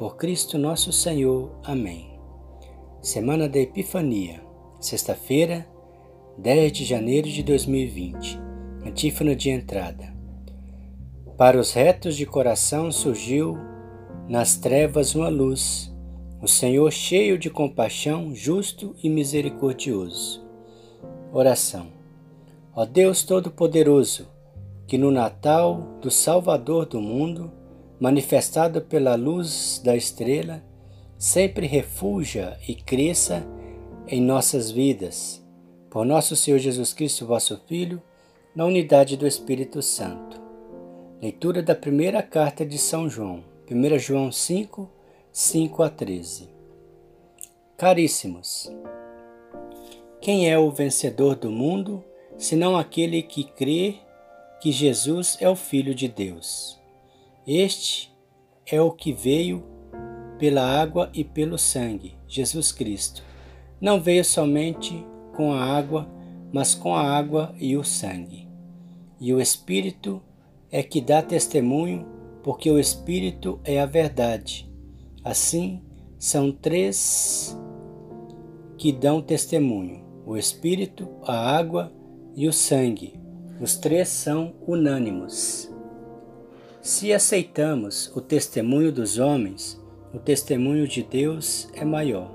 Por Cristo nosso Senhor. Amém. Semana da Epifania, sexta-feira, 10 de janeiro de 2020. Antífona de entrada. Para os retos de coração surgiu nas trevas uma luz, o Senhor cheio de compaixão, justo e misericordioso. Oração. Ó Deus Todo-Poderoso, que no Natal do Salvador do mundo, manifestado pela luz da estrela, sempre refuja e cresça em nossas vidas, por nosso Senhor Jesus Cristo, vosso Filho, na unidade do Espírito Santo. Leitura da primeira carta de São João, 1 João 5, 5 a 13. Caríssimos, quem é o vencedor do mundo senão aquele que crê que Jesus é o Filho de Deus. Este é o que veio pela água e pelo sangue, Jesus Cristo. Não veio somente com a água, mas com a água e o sangue. E o Espírito é que dá testemunho, porque o Espírito é a verdade. Assim, são três que dão testemunho: o Espírito, a água e o sangue. Os três são unânimos. Se aceitamos o testemunho dos homens, o testemunho de Deus é maior.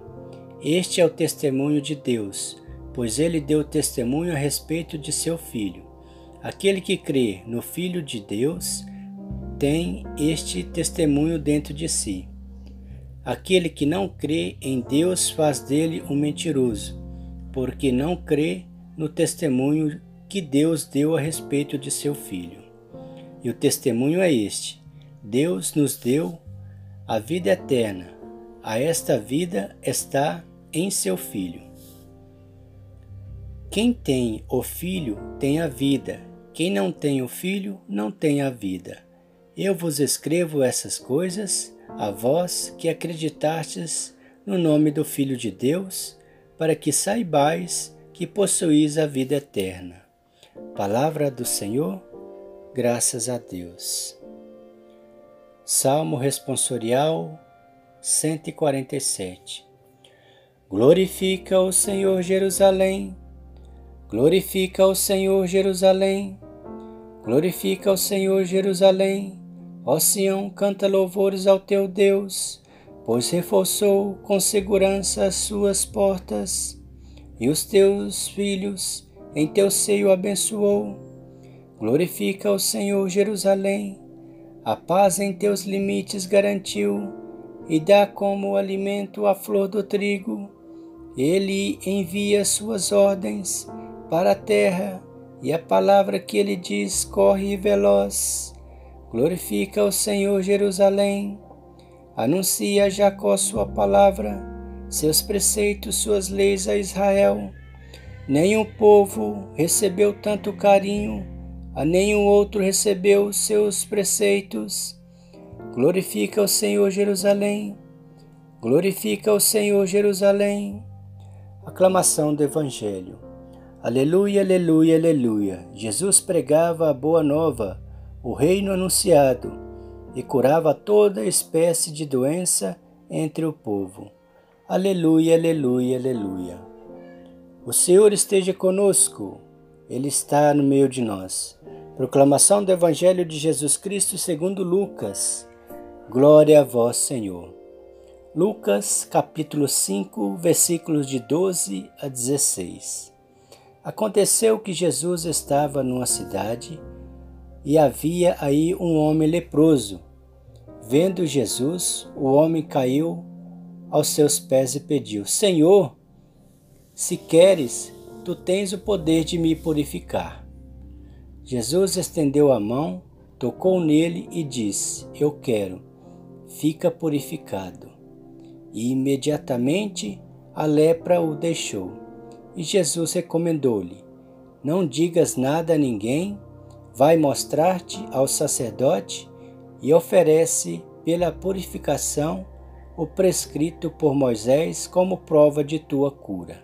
Este é o testemunho de Deus, pois ele deu testemunho a respeito de seu Filho. Aquele que crê no Filho de Deus tem este testemunho dentro de si. Aquele que não crê em Deus faz dele um mentiroso, porque não crê no testemunho que Deus deu a respeito de seu Filho. E o testemunho é este: Deus nos deu a vida eterna. A esta vida está em seu Filho. Quem tem o Filho tem a vida, quem não tem o Filho não tem a vida. Eu vos escrevo essas coisas, a vós que acreditastes no nome do Filho de Deus, para que saibais que possuís a vida eterna. Palavra do Senhor, graças a Deus. Salmo Responsorial 147 Glorifica o Senhor Jerusalém, glorifica o Senhor Jerusalém, glorifica o Senhor Jerusalém. Ó Sião, canta louvores ao teu Deus, pois reforçou com segurança as suas portas e os teus filhos em teu seio abençoou. Glorifica o Senhor Jerusalém, a paz em teus limites garantiu, e dá como alimento a flor do trigo. Ele envia suas ordens para a terra, e a palavra que ele diz corre veloz. Glorifica o Senhor Jerusalém, anuncia a Jacó sua palavra seus preceitos, suas leis a Israel. Nenhum povo recebeu tanto carinho, a nenhum outro recebeu seus preceitos. Glorifica o Senhor Jerusalém, glorifica o Senhor Jerusalém. Aclamação do Evangelho. Aleluia, aleluia, aleluia. Jesus pregava a boa nova, o reino anunciado, e curava toda espécie de doença entre o povo. Aleluia, aleluia, aleluia. O Senhor esteja conosco, Ele está no meio de nós. Proclamação do Evangelho de Jesus Cristo segundo Lucas. Glória a vós, Senhor. Lucas, capítulo 5, versículos de 12 a 16. Aconteceu que Jesus estava numa cidade e havia aí um homem leproso. Vendo Jesus, o homem caiu aos seus pés e pediu: Senhor, se queres, tu tens o poder de me purificar. Jesus estendeu a mão, tocou nele e disse: Eu quero. fica purificado. E imediatamente a lepra o deixou. E Jesus recomendou-lhe: Não digas nada a ninguém, vai mostrar-te ao sacerdote e oferece pela purificação o prescrito por Moisés como prova de tua cura.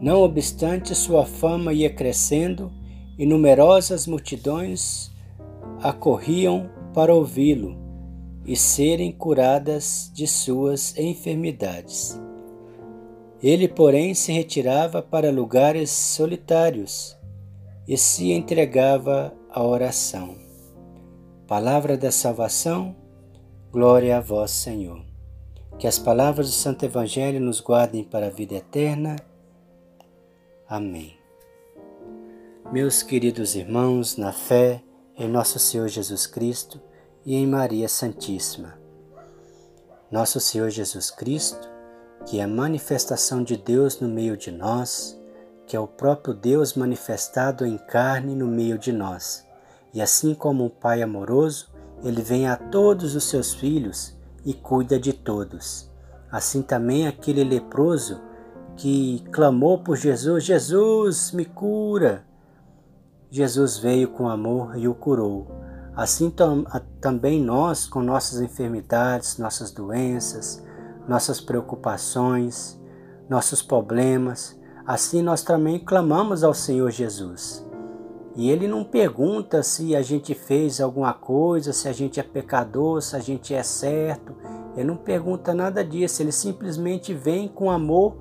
Não obstante sua fama ia crescendo e numerosas multidões acorriam para ouvi-lo e serem curadas de suas enfermidades. Ele, porém, se retirava para lugares solitários e se entregava à oração. Palavra da salvação, glória a vós, Senhor. Que as palavras do Santo Evangelho nos guardem para a vida eterna. Amém. Meus queridos irmãos, na fé em nosso Senhor Jesus Cristo e em Maria Santíssima. Nosso Senhor Jesus Cristo, que é a manifestação de Deus no meio de nós, que é o próprio Deus manifestado em carne no meio de nós. E assim como um pai amoroso, ele vem a todos os seus filhos e cuida de todos. Assim também aquele leproso que clamou por Jesus: Jesus, me cura! Jesus veio com amor e o curou. Assim também nós, com nossas enfermidades, nossas doenças, nossas preocupações, nossos problemas, assim nós também clamamos ao Senhor Jesus. E Ele não pergunta se a gente fez alguma coisa, se a gente é pecador, se a gente é certo. Ele não pergunta nada disso. Ele simplesmente vem com amor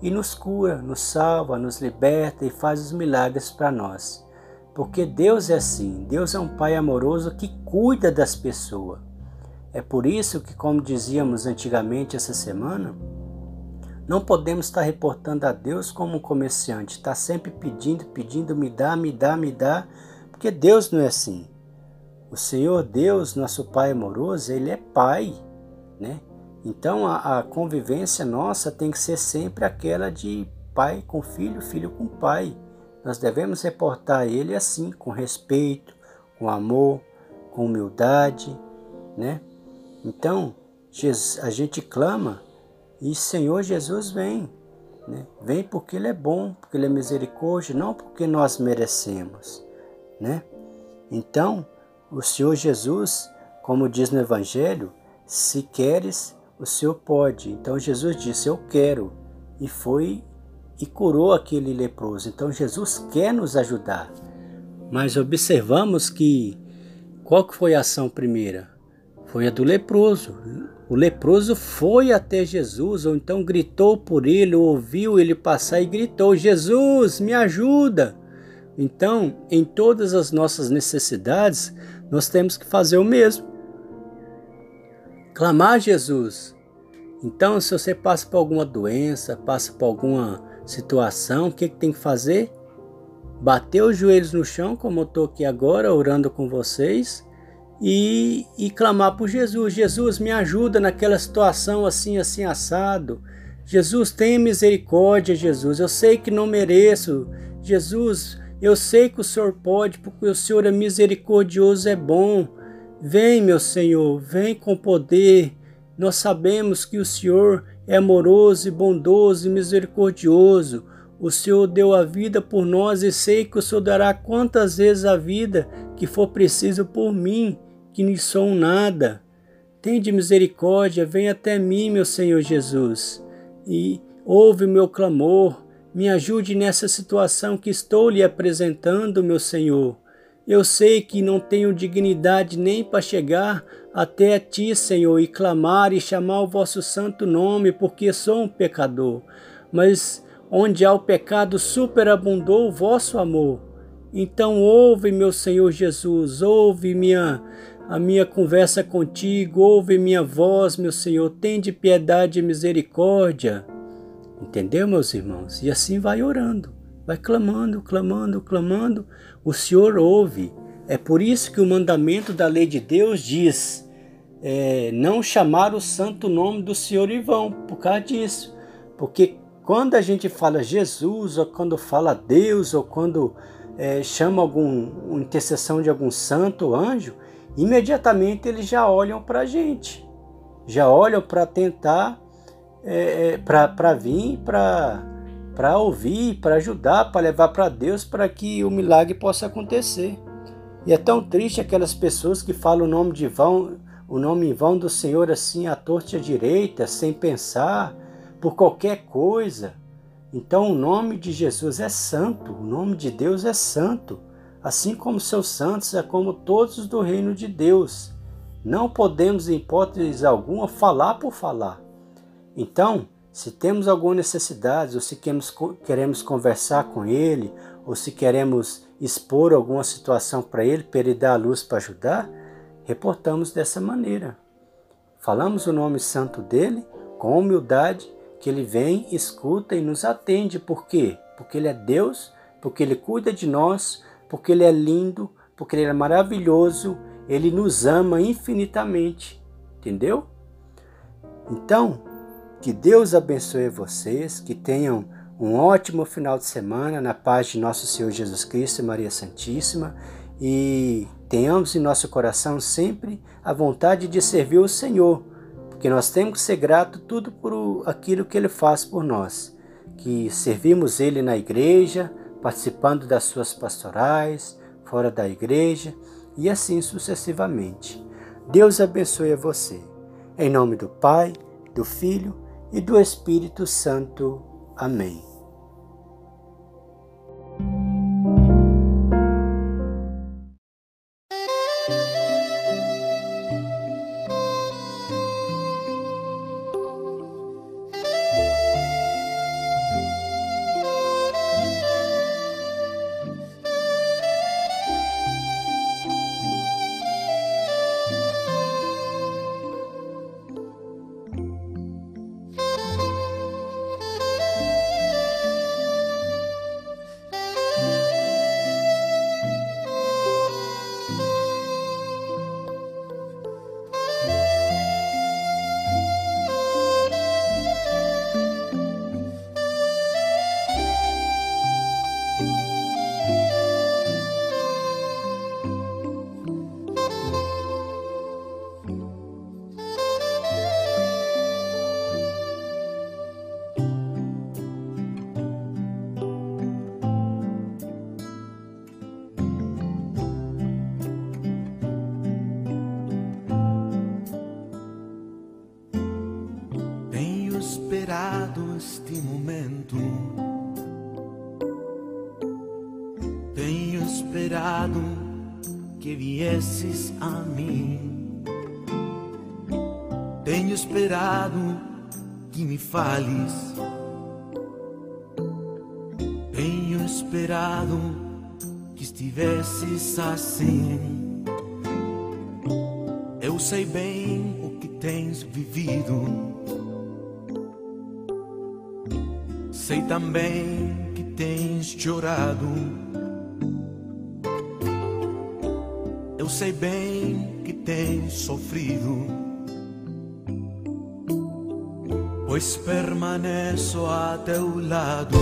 e nos cura, nos salva, nos liberta e faz os milagres para nós. Porque Deus é assim. Deus é um Pai amoroso que cuida das pessoas. É por isso que, como dizíamos antigamente essa semana, não podemos estar reportando a Deus como um comerciante, está sempre pedindo, pedindo, me dá, me dá, me dá, porque Deus não é assim. O Senhor Deus, nosso Pai amoroso, Ele é Pai, né? Então a, a convivência nossa tem que ser sempre aquela de pai com filho, filho com pai. Nós devemos reportar a Ele assim, com respeito, com amor, com humildade, né? Então, a gente clama e Senhor Jesus vem. Né? Vem porque Ele é bom, porque Ele é misericórdia, não porque nós merecemos. Né? Então, o Senhor Jesus, como diz no Evangelho, se queres, o Senhor pode. Então Jesus disse, eu quero. E foi e curou aquele leproso. Então Jesus quer nos ajudar. Mas observamos que qual que foi a ação primeira? Foi a do leproso. O leproso foi até Jesus, ou então gritou por ele, ou ouviu ele passar e gritou: Jesus, me ajuda! Então, em todas as nossas necessidades, nós temos que fazer o mesmo. Clamar a Jesus. Então, se você passa por alguma doença, passa por alguma situação, o que, que tem que fazer? Bater os joelhos no chão, como eu estou aqui agora orando com vocês, e, e clamar por Jesus. Jesus, me ajuda naquela situação assim, assim, assado. Jesus, tenha misericórdia, Jesus. Eu sei que não mereço. Jesus, eu sei que o Senhor pode, porque o Senhor é misericordioso, é bom. Vem, meu Senhor, vem com poder. Nós sabemos que o Senhor é amoroso e bondoso e misericordioso. O Senhor deu a vida por nós e sei que o Senhor dará quantas vezes a vida que for preciso por mim que não sou nada. Tende misericórdia, vem até mim, meu Senhor Jesus, e ouve o meu clamor. Me ajude nessa situação que estou lhe apresentando, meu Senhor. Eu sei que não tenho dignidade nem para chegar até a ti, Senhor, e clamar e chamar o vosso santo nome, porque sou um pecador. Mas onde há o pecado, superabundou o vosso amor. Então ouve, meu Senhor Jesus, ouve minha a minha conversa contigo, ouve minha voz, meu Senhor, tende piedade e misericórdia. Entendeu, meus irmãos? E assim vai orando, vai clamando, clamando, clamando. O Senhor ouve. É por isso que o mandamento da lei de Deus diz: é, não chamar o santo nome do Senhor em vão, por causa disso. Porque quando a gente fala Jesus, ou quando fala Deus, ou quando é, chama alguma intercessão de algum santo anjo, imediatamente eles já olham para a gente, já olham para tentar, é, é para vir, para ouvir, para ajudar, para levar para Deus, para que o milagre possa acontecer. E é tão triste aquelas pessoas que falam o nome de vão, o nome em vão do Senhor assim à torta à direita, sem pensar, por qualquer coisa. Então o nome de Jesus é santo, o nome de Deus é santo, assim como seus santos é como todos do reino de Deus. Não podemos, em hipótese alguma, falar por falar. Então, se temos alguma necessidade, ou se queremos, queremos conversar com Ele, ou se queremos expor alguma situação para Ele, para Ele dar a luz para ajudar, reportamos dessa maneira. Falamos o nome santo dele com humildade que ele vem, escuta e nos atende. Por quê? Porque ele é Deus, porque ele cuida de nós, porque ele é lindo, porque ele é maravilhoso, ele nos ama infinitamente. Entendeu? Então, que Deus abençoe vocês, que tenham um ótimo final de semana na paz de nosso Senhor Jesus Cristo e Maria Santíssima e tenhamos em nosso coração sempre a vontade de servir o Senhor porque nós temos que ser grato tudo por aquilo que ele faz por nós, que servimos ele na igreja, participando das suas pastorais, fora da igreja e assim sucessivamente. Deus abençoe a você. Em nome do Pai, do Filho e do Espírito Santo. Amém. Esperado este momento. Tenho esperado que viesses a mim. Tenho esperado que me fales. Tenho esperado que estivesses assim. Eu sei bem o que tens vivido Sei também que tens chorado. Eu sei bem que tens sofrido. Pois permaneço a teu lado.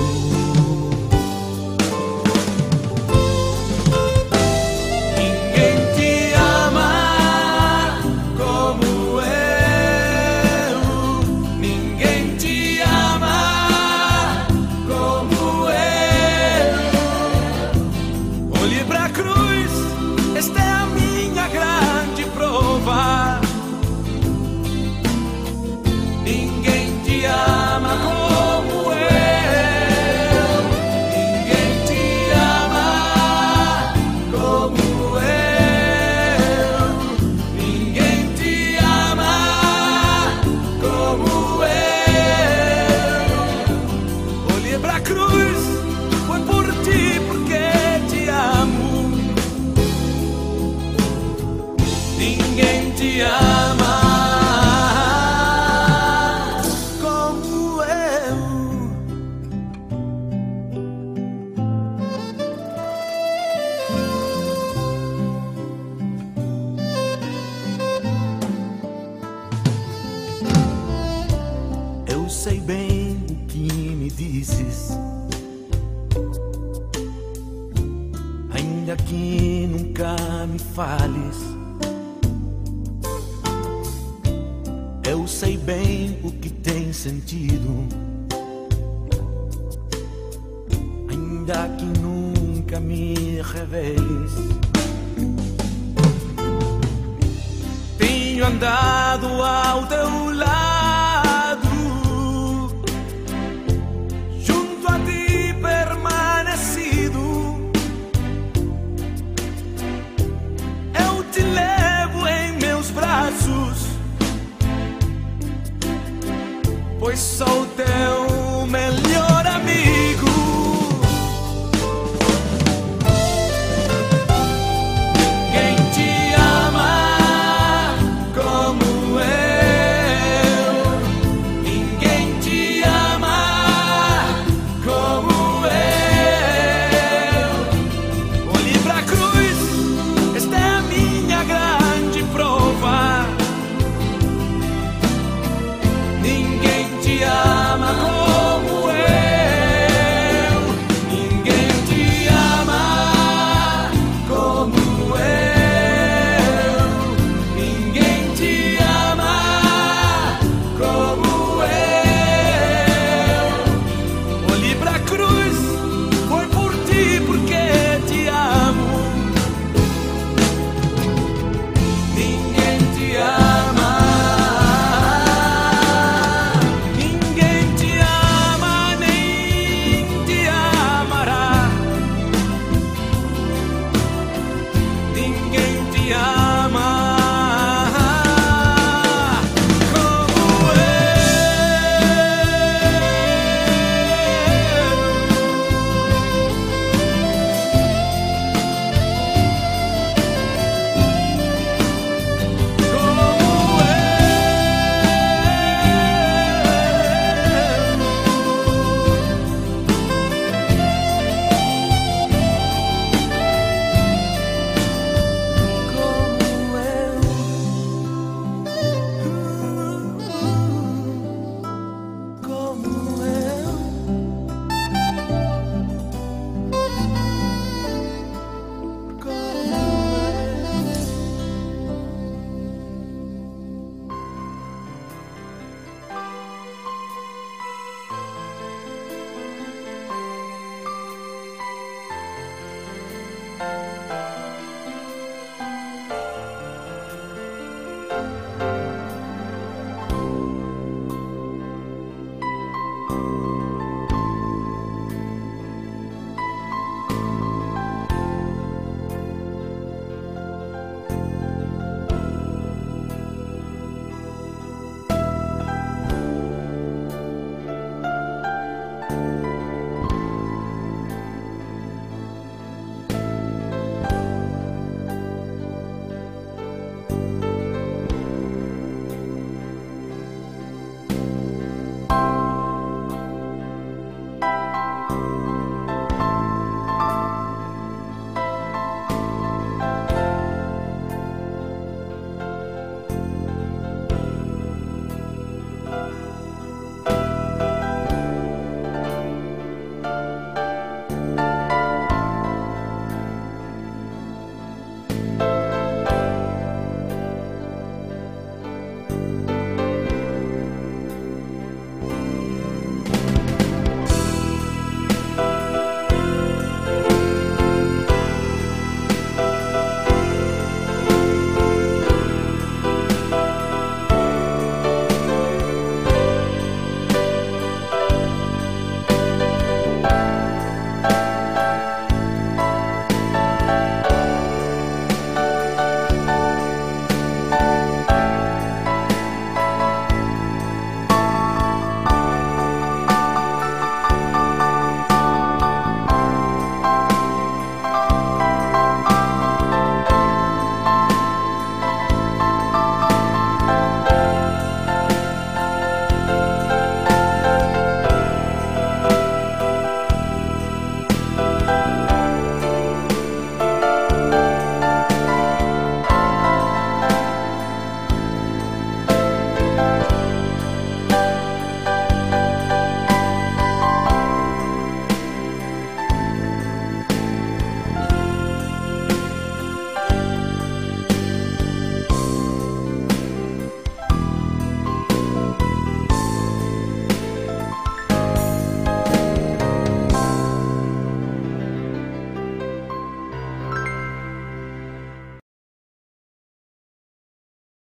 honradez. Tenho andado ao teu lado, junto a ti permanecido. Eu te levo em meus braços, pois sou teu melhor.